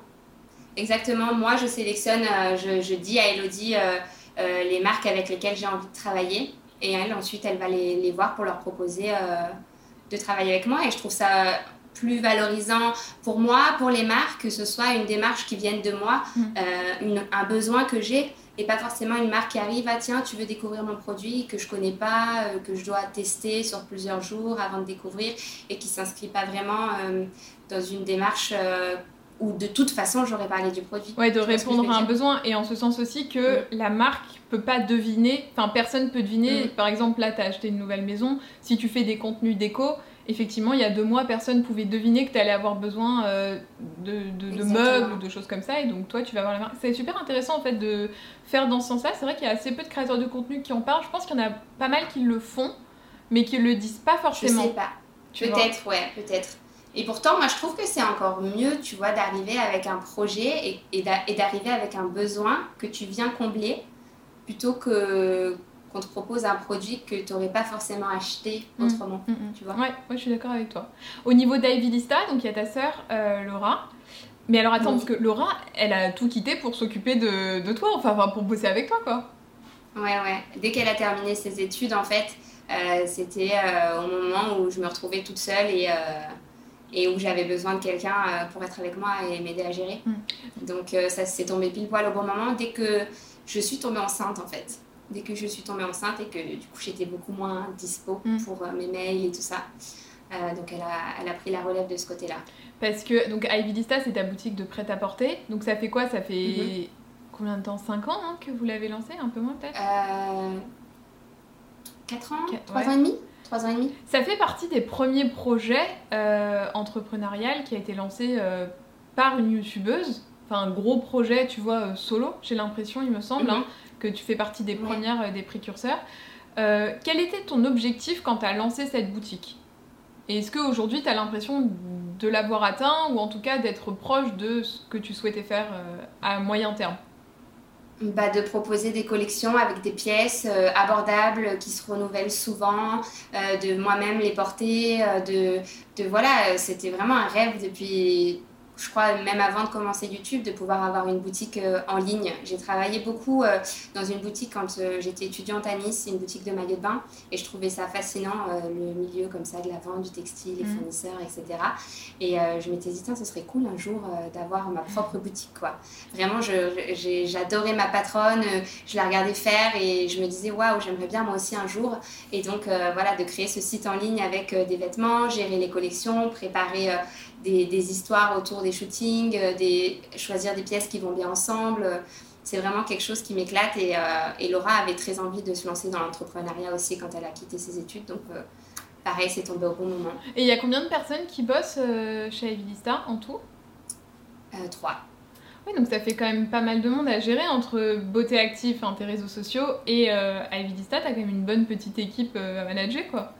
Exactement. Moi, je sélectionne, euh, je, dis à Elodie euh, les marques avec lesquelles j'ai envie de travailler. Et elle, ensuite, elle va les, voir pour leur proposer de travailler avec moi. Et je trouve ça plus valorisant pour moi, pour les marques, que ce soit une démarche qui vienne de moi, mmh. un besoin que j'ai et pas forcément une marque qui arrive, ah tiens, tu veux découvrir mon produit que je connais pas, euh, que je dois tester sur plusieurs jours avant de découvrir et qui s'inscrit pas vraiment euh, dans une démarche euh, où de toute façon j'aurais parlé du produit. Ouais, de répondre à un besoin et en ce sens aussi que la marque peut pas deviner, enfin personne peut deviner, par exemple là tu as acheté une nouvelle maison, si tu fais des contenus déco, effectivement, il y a deux mois, personne ne pouvait deviner que tu allais avoir besoin euh, de, de, meubles ou de choses comme ça. Et donc, toi, tu vas avoir la marque. C'est super intéressant, en fait, de faire dans ce sens-là. C'est vrai qu'il y a assez peu de créateurs de contenu qui en parlent. Je pense qu'il y en a pas mal qui le font, mais qui le disent pas forcément. Je sais pas. Peut-être, ouais, peut-être. Et pourtant, moi, je trouve que c'est encore mieux, tu vois, d'arriver avec un projet et, et d'arriver avec un besoin que tu viens combler plutôt que qu'on te propose un produit que tu n'aurais pas forcément acheté mm. autrement. Mm, mm. Tu vois ouais, je suis d'accord avec toi. Au niveau d'Ivy Lista, donc il y a ta sœur euh, Laura. Mais alors attends, parce que Laura, elle a tout quitté pour s'occuper de, de, toi, enfin pour bosser avec toi quoi. Ouais, ouais. Dès qu'elle a terminé ses études, en fait, euh, c'était euh, au moment où je me retrouvais toute seule et, et où j'avais besoin de quelqu'un pour être avec moi et m'aider à gérer. Donc ça s'est tombé pile poil au bon moment dès que je suis tombée enceinte en fait dès que je suis tombée enceinte et que du coup j'étais beaucoup moins dispo mm. pour euh, mes mails et tout ça. Euh, donc elle a, elle a, pris la relève de ce côté-là. Parce que donc Ivy Lista c'est ta boutique de prêt-à-porter. Donc ça fait quoi? Ça fait mm-hmm. combien de temps? 5 ans hein, que vous l'avez lancé Un peu moins peut-être? Euh, 4 ans? 3 ans et demi? 3 ans et demi. Ça fait partie des premiers projets euh, entrepreneurial qui a été lancé euh, par une youtubeuse. Enfin, un gros projet, tu vois, solo, j'ai l'impression, il me semble. Mm-hmm. Hein que tu fais partie des premières, euh, des précurseurs. Euh, quel était ton objectif quand tu as lancé cette boutique? Et est-ce qu'aujourd'hui tu as l'impression de l'avoir atteint ou en tout cas d'être proche de ce que tu souhaitais faire euh, à moyen terme? Bah, de proposer des collections avec des pièces abordables qui se renouvellent souvent, de moi-même les porter, de, de voilà, c'était vraiment un rêve depuis je crois même avant de commencer YouTube, de pouvoir avoir une boutique euh, en ligne. J'ai travaillé beaucoup euh, dans une boutique quand euh, j'étais étudiante à Nice, une boutique de maillots de bain, et je trouvais ça fascinant, le milieu comme ça de la vente, du textile, les mm. fournisseurs, etc. Et je m'étais dit, ce serait cool un jour d'avoir ma propre boutique, quoi. Vraiment, j'adorais ma patronne, je la regardais faire et je me disais, waouh, j'aimerais bien moi aussi un jour. Et donc, voilà, de créer ce site en ligne avec des vêtements, gérer les collections, préparer des, histoires autour des shootings, euh, des, choisir des pièces qui vont bien ensemble. C'est vraiment quelque chose qui m'éclate et, euh, et, Laura avait très envie de se lancer dans l'entrepreneuriat aussi quand elle a quitté ses études. Donc, euh, pareil, c'est tombé au bon moment. Et il y a combien de personnes qui bossent chez Evilista en tout? Trois. Oui, donc ça fait quand même pas mal de monde à gérer entre beauté active, tes réseaux sociaux et euh, à Evilista, t'as quand même une bonne petite équipe à manager quoi.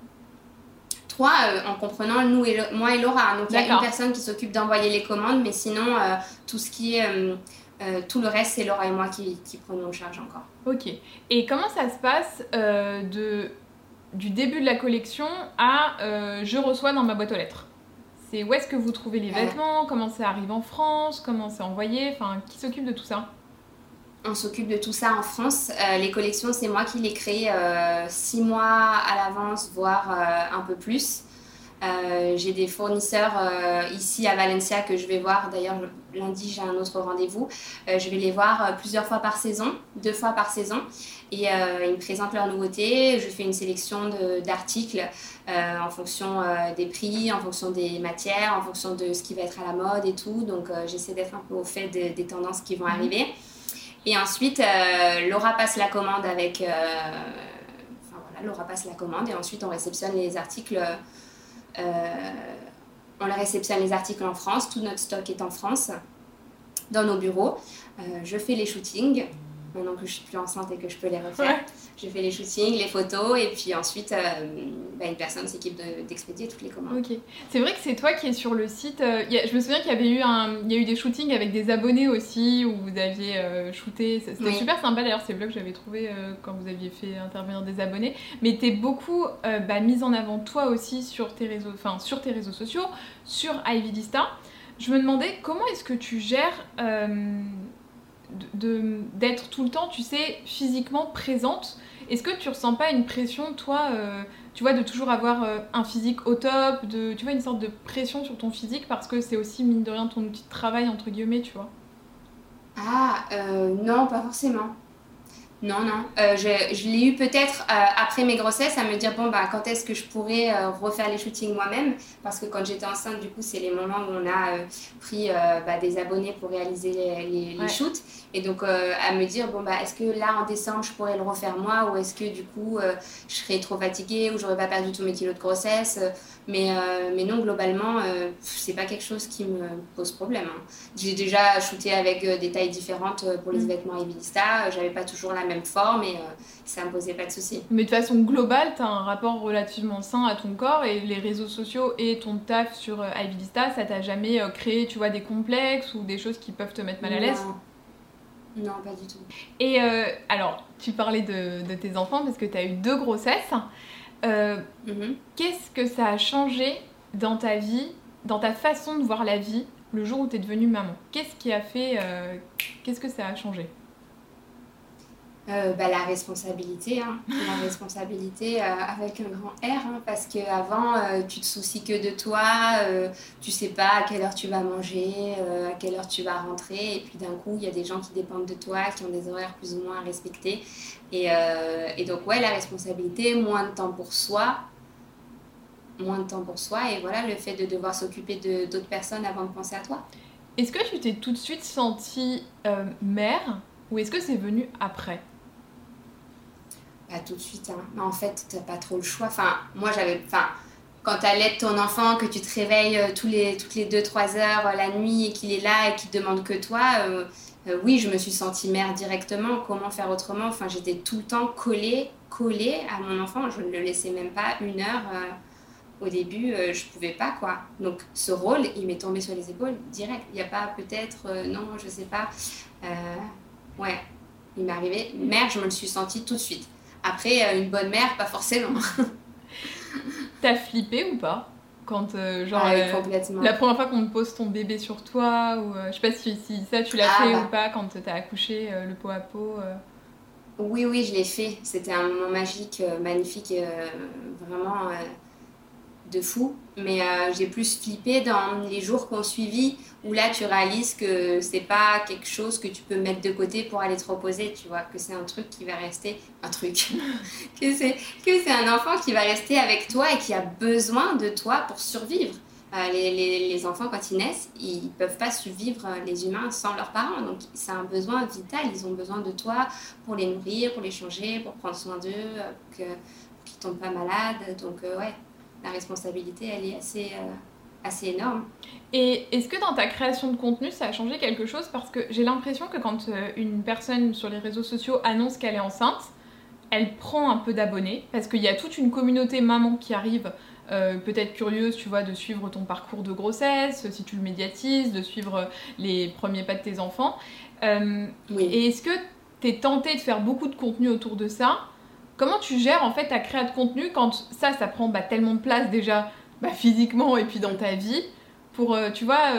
Euh, en comprenant nous et moi et Laura. Donc il y a une personne qui s'occupe d'envoyer les commandes, mais sinon euh, tout ce qui est euh, tout le reste, c'est Laura et moi qui, qui, prenons en charge encore. Ok. Et comment ça se passe de, du début de la collection à je reçois dans ma boîte aux lettres? C'est où est-ce que vous trouvez les vêtements, comment ça arrive en France, comment c'est envoyé, enfin, qui s'occupe de tout ça? On s'occupe de tout ça en France. Euh, les collections, c'est moi qui les crée euh, six mois à l'avance, voire euh, un peu plus. j'ai des fournisseurs ici à Valencia que je vais voir. D'ailleurs, lundi, j'ai un autre rendez-vous. je vais les voir plusieurs fois par saison, deux fois par saison. Et ils me présentent leurs nouveautés. Je fais une sélection d'articles en fonction des prix, en fonction des matières, en fonction de ce qui va être à la mode et tout. Donc, j'essaie d'être un peu au fait des tendances qui vont mhm. arriver. Et ensuite, euh, Laura passe la commande avec. Euh, enfin voilà, Laura passe la commande et ensuite on réceptionne les articles. Euh, on réceptionne les articles en France, tout notre stock est en France, dans nos bureaux. je fais les shootings maintenant que je suis plus enceinte et que je peux les refaire. Je fais les shootings, les photos, et puis ensuite, euh, bah, une personne s'équipe d'expédier toutes les commandes. Ok. C'est vrai que c'est toi qui es sur le site. Euh, je me souviens qu'il y avait eu, un, il y a eu des shootings avec des abonnés aussi, où vous aviez euh, shooté. C'était super sympa d'ailleurs, ces blogs, j'avais trouvé quand vous aviez fait intervenir des abonnés. Mais tu es beaucoup bah, mise en avant toi aussi sur tes réseaux, enfin, sur tes réseaux sociaux, sur Ividista. Je me demandais comment est-ce que tu gères d'être tout le temps, tu sais, physiquement présente. Est-ce que tu ressens pas une pression, toi, euh, tu vois, de toujours avoir euh, un physique au top, de, tu vois, une sorte de pression sur ton physique parce que c'est aussi, mine de rien, ton outil de travail, entre guillemets, tu vois? Ah, euh, non, pas forcément. Non, non. Euh, je, je l'ai eu peut-être euh, après mes grossesses à me dire bon, bah, quand est-ce que je pourrais euh, refaire les shootings moi-même? Parce que quand j'étais enceinte, du coup, c'est les moments où on a pris bah, des abonnés pour réaliser les, les, shoots. Et donc, à me dire bon, bah, est-ce que là, en décembre, je pourrais le refaire moi? Ou est-ce que du coup, je serais trop fatiguée ou j'aurais pas perdu tous mes kilos de grossesse? Mais, mais non, globalement, c'est pas quelque chose qui me pose problème. Hein. J'ai déjà shooté avec des tailles différentes pour les mm. vêtements Evilista. J'avais pas toujours la même forme et euh, ça me posait pas de soucis. Mais de façon globale, tu as un rapport relativement sain à ton corps et les réseaux sociaux et ton taf sur euh, Ivilista, ça t'a jamais euh, créé, tu vois, des complexes ou des choses qui peuvent te mettre mal à l'aise? Non, pas du tout. Et alors, tu parlais de, de, tes enfants parce que tu as eu deux grossesses. Mhm. Qu'est-ce que ça a changé dans ta vie, dans ta façon de voir la vie, le jour où tu es devenue maman? Qu'est-ce qui a fait. Qu'est-ce que ça a changé? Euh, bah, la responsabilité, hein. la responsabilité euh, avec un grand R, hein, parce qu'avant, euh, tu te soucies que de toi, tu sais pas à quelle heure tu vas manger, à quelle heure tu vas rentrer, et puis d'un coup, il y a des gens qui dépendent de toi, qui ont des horaires plus ou moins à respecter. Et, et donc, ouais, la responsabilité, moins de temps pour soi, moins de temps pour soi, et voilà, le fait de devoir s'occuper d'autres personnes avant de penser à toi. Est-ce que tu t'es tout de suite sentie mère, ou est-ce que c'est venu après? Pas tout de suite. Hein. Mais en fait, t'as pas trop le choix. Enfin, moi, j'avais. Enfin, quand t'allaites ton enfant, que tu te réveilles euh, tous les, toutes les 2-3 heures euh, la nuit et qu'il est là et qu'il demande que toi, euh, oui, je me suis sentie mère directement. Comment faire autrement? Enfin, j'étais tout le temps collée, collée à mon enfant. Je ne le laissais même pas une heure. au début, je pouvais pas, quoi. Donc, ce rôle, il m'est tombé sur les épaules direct. Il n'y a pas peut-être, non, je sais pas. ouais, il m'est arrivé. Mère, je me le suis sentie tout de suite. Après, euh, une bonne mère, pas forcément. T'as flippé ou pas quand euh, genre ah euh, la première fois qu'on te pose ton bébé sur toi ou je sais pas si, ça tu l'as ah fait bah. ou pas quand t'as accouché le pot à pot oui oui je l'ai fait c'était un moment magique magnifique vraiment de fou. Mais euh, j'ai plus flippé dans les jours qu'on suivi où là tu réalises que c'est pas quelque chose que tu peux mettre de côté pour aller te reposer, tu vois, que c'est un truc qui va rester un truc, que c'est un enfant qui va rester avec toi et qui a besoin de toi pour survivre. Euh, les, les, les, enfants, quand ils naissent, ils peuvent pas survivre, euh, les humains, sans leurs parents. Donc, c'est un besoin vital. Ils ont besoin de toi pour les nourrir, pour les changer, pour prendre soin d'eux, pour qu'ils tombent pas malades. Donc, ouais, la responsabilité, elle est assez, euh, assez énorme. Et est-ce que dans ta création de contenu, ça a changé quelque chose? Parce que j'ai l'impression que quand euh, une personne sur les réseaux sociaux annonce qu'elle est enceinte, elle prend un peu d'abonnés, parce qu'il y a toute une communauté maman qui arrive, euh, peut-être curieuse, tu vois, de suivre ton parcours de grossesse, si tu le médiatises, de suivre les premiers pas de tes enfants. Et est-ce que tu es tenté de faire beaucoup de contenu autour de ça? Comment tu gères en fait ta création de contenu quand ça, ça prend bah, tellement de place déjà bah, physiquement et puis dans ta vie pour, tu vois,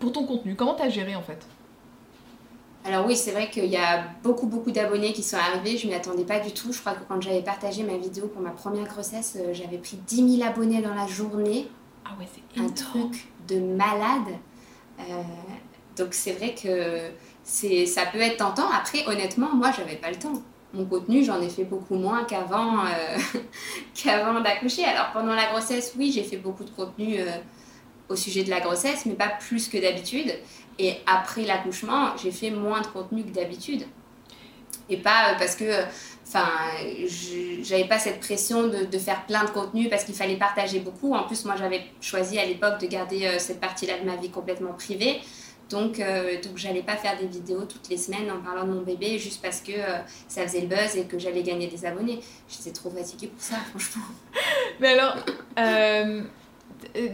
pour ton contenu? Comment tu as géré en fait? Alors oui, c'est vrai qu'il y a beaucoup, beaucoup d'abonnés qui sont arrivés. Je ne m'y attendais pas du tout. Je crois que quand j'avais partagé ma vidéo pour ma première grossesse, euh, j'avais pris 10 000 abonnés dans la journée. Ah ouais, c'est Un truc de malade. Euh, donc c'est vrai que c'est, ça peut être tentant. Après, honnêtement, moi, j'avais pas le temps. Mon contenu, j'en ai fait beaucoup moins qu'avant, euh, qu'avant d'accoucher. Alors pendant la grossesse, oui, j'ai fait beaucoup de contenu au sujet de la grossesse, mais pas plus que d'habitude. Et après l'accouchement, j'ai fait moins de contenu que d'habitude. Et pas euh, parce que, enfin, j'avais pas cette pression de, de, faire plein de contenu parce qu'il fallait partager beaucoup. En plus, moi, j'avais choisi à l'époque de garder euh, cette partie-là de ma vie complètement privée. Donc, euh, donc j'allais pas faire des vidéos toutes les semaines en parlant de mon bébé juste parce que ça faisait le buzz et que j'allais gagner des abonnés. J'étais trop fatiguée pour ça, franchement. Mais alors, euh,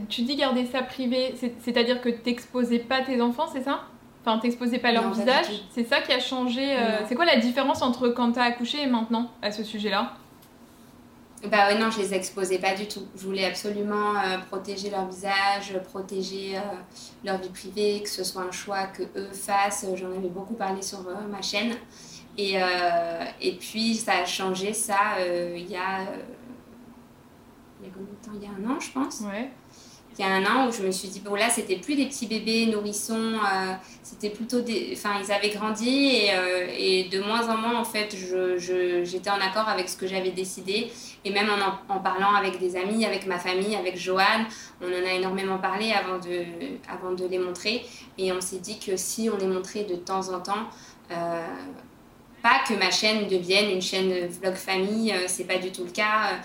tu dis garder ça privé, c'est-à-dire que t'exposais pas tes enfants, c'est ça? Enfin, t'exposais pas leur visage? C'est ça qui a changé euh, C'est quoi la différence entre quand t'as accouché et maintenant à ce sujet-là? Bah ouais, non, je les exposais pas du tout. Je voulais absolument euh, protéger leur visage, protéger leur vie privée, que ce soit un choix que eux fassent. J'en avais beaucoup parlé sur ma chaîne. Et, et puis, ça a changé, ça, il y a... il y a combien de temps? Il y a un an, je pense. Ouais il y a un an où je me suis dit, bon là, c'était plus des petits bébés nourrissons, euh, c'était plutôt des... Enfin, ils avaient grandi et, euh, de moins en moins, en fait, j'étais en accord avec ce que j'avais décidé. Et même en, parlant avec des amis, avec ma famille, avec Joanne, on en a énormément parlé avant de, avant de les montrer. Et on s'est dit que si on les montrait de temps en temps, euh, pas que ma chaîne devienne une chaîne vlog famille, euh, c'est pas du tout le cas.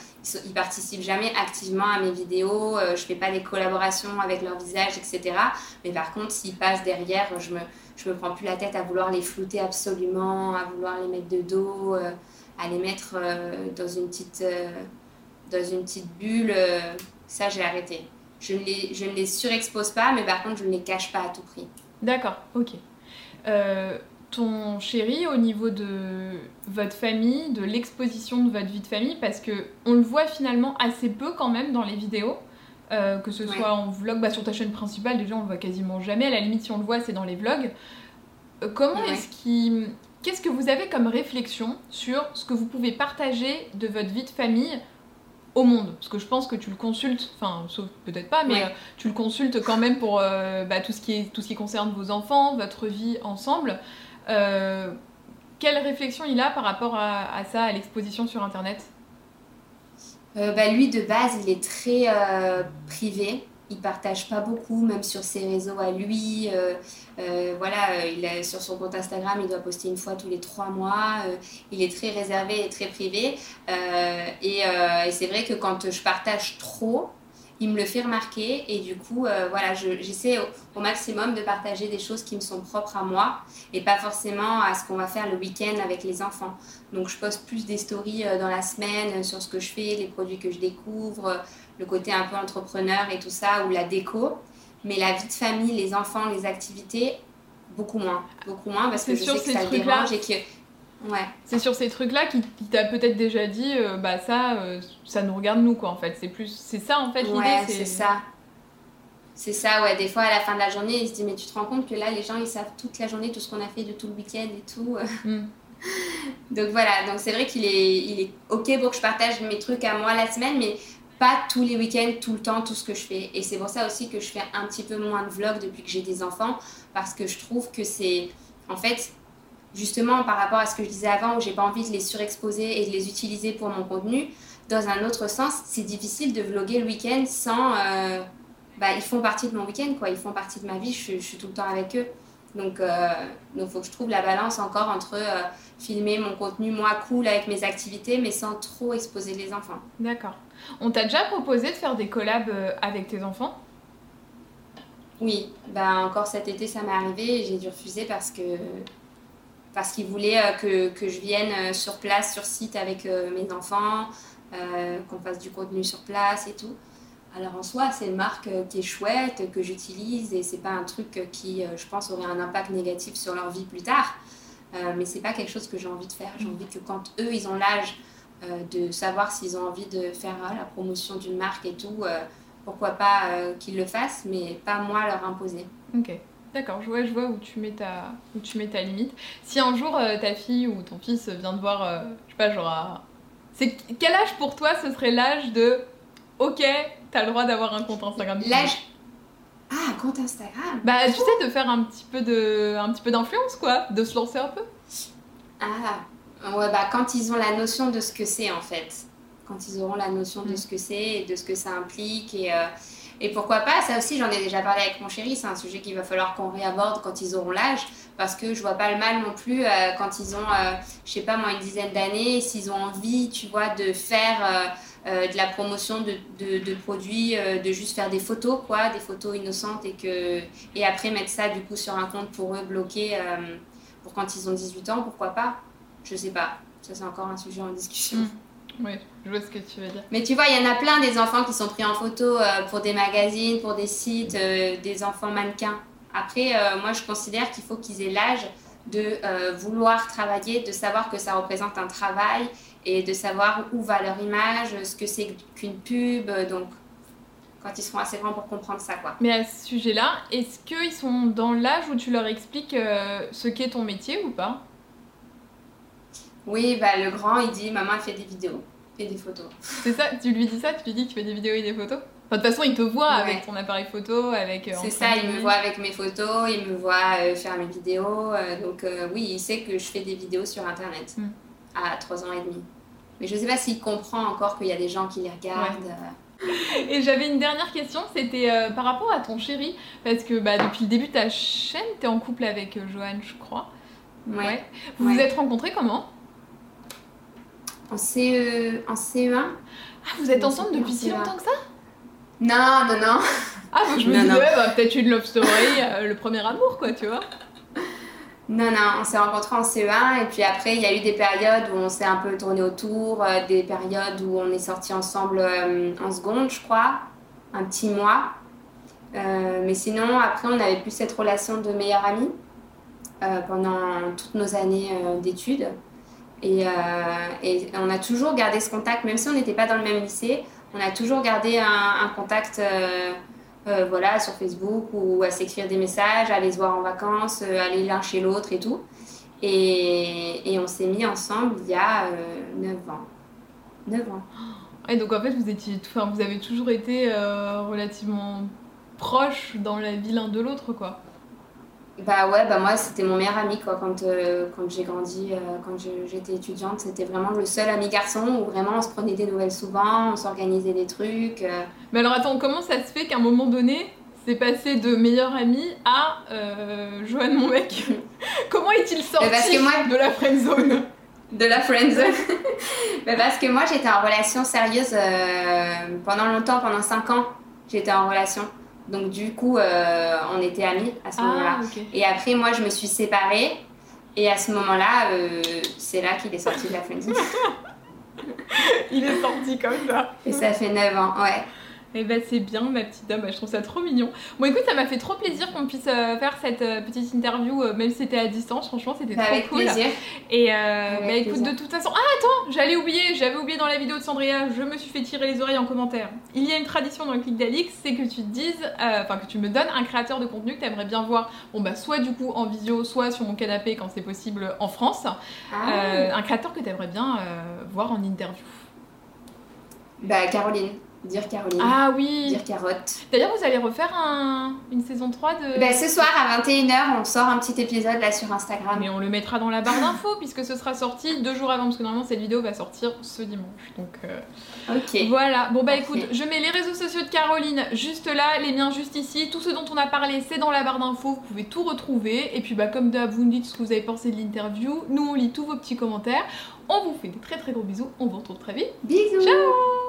Ils participent jamais activement à mes vidéos, euh, je fais pas des collaborations avec leur visage, etc. Mais par contre, s'ils passent derrière, je me, je me prends plus la tête à vouloir les flouter absolument, à vouloir les mettre de dos, euh, à les mettre dans, une petite, dans une petite bulle. ça, j'ai arrêté. Je ne, les, je ne les surexpose pas, mais par contre, je ne les cache pas à tout prix. D'accord, ok ton chéri au niveau de votre famille, de l'exposition de votre vie de famille, parce que on le voit finalement assez peu quand même dans les vidéos, euh, que ce soit en vlog, bah sur ta chaîne principale déjà on le voit quasiment jamais, à la limite si on le voit c'est dans les vlogs. Euh, comment est-ce qu'il... Qu'est-ce que vous avez comme réflexion sur ce que vous pouvez partager de votre vie de famille au monde? Parce que je pense que tu le consultes, enfin, sauf peut-être pas, mais euh, tu le consultes quand même pour bah, tout, ce qui est, tout ce qui concerne vos enfants, votre vie ensemble. Euh, quelle réflexion il a par rapport à, ça, à l'exposition sur Internet? Euh, bah, Lui, de base, il est très euh, privé. Il partage pas beaucoup, même sur ses réseaux à lui. voilà, il a, sur son compte Instagram, il doit poster une fois tous les trois mois. il est très réservé et très privé. et c'est vrai que quand je partage trop, il me le fait remarquer et du coup, euh, voilà, j'essaie au, maximum de partager des choses qui me sont propres à moi et pas forcément à ce qu'on va faire le week-end avec les enfants. Donc, je poste plus des stories euh, dans la semaine sur ce que je fais, les produits que je découvre, le côté un peu entrepreneur et tout ça, ou la déco. Mais la vie de famille, les enfants, les activités, beaucoup moins. Beaucoup moins parce que je sais que ça le dérange et que Ouais. C'est sur ces trucs-là qui, t'a peut-être déjà dit, euh, bah ça, euh, ça nous regarde nous quoi en fait. C'est plus, c'est ça en fait l'idée. Ouais, c'est ça. C'est ça, ouais. Des fois à la fin de la journée, ils se disent mais tu te rends compte que là les gens ils savent toute la journée tout ce qu'on a fait de tout le week-end et tout. Mm. donc voilà, donc c'est vrai qu'il est, il est ok pour que je partage mes trucs à moi la semaine, mais pas tous les week-ends, tout le temps, tout ce que je fais. Et c'est pour ça aussi que je fais un petit peu moins de vlogs depuis que j'ai des enfants, parce que je trouve que c'est, en fait, justement par rapport à ce que je disais avant où j'ai pas envie de les surexposer et de les utiliser pour mon contenu, dans un autre sens, c'est difficile de vlogger le week-end sans. Euh, bah, ils font partie de mon week-end, quoi. Ils font partie de ma vie, je, suis tout le temps avec eux. Donc, il euh, faut que je trouve la balance encore entre euh, filmer mon contenu, moi, cool, avec mes activités, mais sans trop exposer les enfants. D'accord. On t'a déjà proposé de faire des collabs avec tes enfants? Oui. Bah, encore cet été, ça m'est arrivé et j'ai dû refuser parce que parce qu'ils voulaient euh, que, que, je vienne euh, sur place, sur site avec euh, mes enfants, qu'on fasse du contenu sur place et tout. Alors en soi, c'est une marque qui est chouette, que j'utilise et c'est pas un truc qui, je pense, aurait un impact négatif sur leur vie plus tard. mais c'est pas quelque chose que j'ai envie de faire. J'ai envie que quand eux, ils ont l'âge de savoir s'ils ont envie de faire la promotion d'une marque et tout, pourquoi pas qu'ils le fassent, mais pas moi leur imposer. Ok. D'accord, je vois, je vois où tu mets ta, où tu mets ta limite. Si un jour euh, ta fille ou ton fils vient de voir, euh, je sais pas, genre, c'est quel âge pour toi ce serait l'âge de, ok, t'as le droit d'avoir un compte Instagram? L'âge. Ah, compte Instagram. Bah, tu sais, de faire un petit peu de, un petit peu d'influence, quoi, de se lancer un peu. Ah, ouais, bah quand ils ont la notion de ce que c'est en fait, quand ils auront la notion de mm. ce que c'est et de ce que ça implique et euh, et pourquoi pas, ça aussi j'en ai déjà parlé avec mon chéri, c'est un sujet qu'il va falloir qu'on réaborde quand ils auront l'âge, parce que je vois pas le mal non plus euh, quand ils ont, euh, je sais pas moi, une dizaine d'années, s'ils ont envie, tu vois, de faire euh, de la promotion de, de, de produits, de juste faire des photos, quoi, des photos innocentes, et, que, et après mettre ça du coup sur un compte pour eux bloqué pour quand ils ont 18 ans, pourquoi pas Je sais pas, ça c'est encore un sujet en discussion. Mm. Oui, je vois ce que tu veux dire. Mais tu vois, il y en a plein des enfants qui sont pris en photo euh, pour des magazines, pour des sites, euh, des enfants mannequins. Après, euh, moi, je considère qu'il faut qu'ils aient l'âge de vouloir travailler, de savoir que ça représente un travail et de savoir où va leur image, ce que c'est qu'une pub. Donc, quand ils seront assez grands pour comprendre ça, quoi. Mais à ce sujet-là, est-ce qu'ils sont dans l'âge où tu leur expliques ce qu'est ton métier ou pas? Oui, bah, le grand, il dit Maman, elle fait des vidéos et des photos. C'est ça Tu lui dis ça Tu lui dis que tu fais des vidéos et des photos? De toute façon, il te voit avec ton appareil photo, avec. Euh, c'est ça, il me voit avec mes photos, il me voit euh, faire mes vidéos. Euh, donc, oui, il sait que je fais des vidéos sur Internet hmm. à 3 ans et demi. Mais je ne sais pas s'il comprend encore qu'il y a des gens qui les regardent. Et j'avais une dernière question, c'était par rapport à ton chéri, parce que bah, depuis le début de ta chaîne, tu es en couple avec Joanne, je crois. Ouais. Vous vous êtes rencontrés comment? En, CE, en CE1. Ah, vous êtes ensemble depuis si longtemps que ça? Non, non, non. Ah, je me disais, bah, peut-être une love story, euh, le premier amour, quoi, tu vois. Non, non, on s'est rencontrés en CE1 et puis après, il y a eu des périodes où on s'est un peu tourné autour, euh, des périodes où on est sortis ensemble euh, en seconde, je crois, un petit mois. mais sinon, après, on avait plus cette relation de meilleure amie pendant toutes nos années d'études. Et, euh, et, on a toujours gardé ce contact, même si on n'était pas dans le même lycée, on a toujours gardé un, contact euh, euh, voilà, sur Facebook ou à s'écrire des messages, à aller se voir en vacances, aller l'un chez l'autre et tout. Et, et on s'est mis ensemble il y a 9 ans. 9 ans. Et donc en fait, vous, étiez, enfin, vous avez toujours été relativement proches dans la vie l'un de l'autre, quoi. Bah ouais, bah moi c'était mon meilleur ami quoi quand, euh, quand j'ai grandi, euh, quand j'étais étudiante, c'était vraiment le seul ami garçon où vraiment on se prenait des nouvelles souvent, on s'organisait des trucs. Euh. Mais alors attends, comment ça se fait qu'à un moment donné, c'est passé de meilleur ami à Joanne mon mec? Comment est-il sorti parce que moi... de la friend zone? De la friend zone bah Parce que moi j'étais en relation sérieuse pendant longtemps, pendant 5 ans, j'étais en relation. Donc du coup, euh, on était amis à ce ah, moment-là. Et après, moi, je me suis séparée. Et à ce moment-là, euh, c'est là qu'il est sorti de la friendzone. Il est sorti comme ça. Et ça fait 9 ans, ouais. Et eh bah ben, c'est bien ma petite dame, je trouve ça trop mignon. Bon écoute, ça m'a fait trop plaisir qu'on puisse euh, faire cette euh, petite interview, euh, même si c'était à distance, franchement c'était trop Avec cool. Plaisir. Et bah écoute, de toute façon... Ah attends, j'allais oublier, j'avais oublié dans la vidéo de Sandria, je me suis fait tirer les oreilles en commentaire. Il y a une tradition dans le clic d'Alix, c'est que tu te dises, enfin que tu me donnes un créateur de contenu que tu aimerais bien voir, bon bah soit du coup en visio, soit sur mon canapé quand c'est possible en France. Ah. un créateur que tu aimerais bien voir en interview. Bah Caroline. Dire Caroline. Ah oui. Dire Carotte. D'ailleurs, vous allez refaire une saison 3 de. Ben, ce soir à 21h, on sort un petit épisode là sur Instagram. Mais on le mettra dans la barre d'infos puisque ce sera sorti deux jours avant parce que normalement cette vidéo va sortir ce dimanche. Donc. Euh, ok. Voilà. Bon bah écoute, je mets les réseaux sociaux de Caroline juste là, les miens juste ici. Tout ce dont on a parlé, c'est dans la barre d'infos. Vous pouvez tout retrouver. Et puis bah comme d'hab, vous me dites ce que vous avez pensé de l'interview. Nous on lit tous vos petits commentaires. On vous fait des très très gros bisous. On vous retrouve très vite. Bisous. Ciao.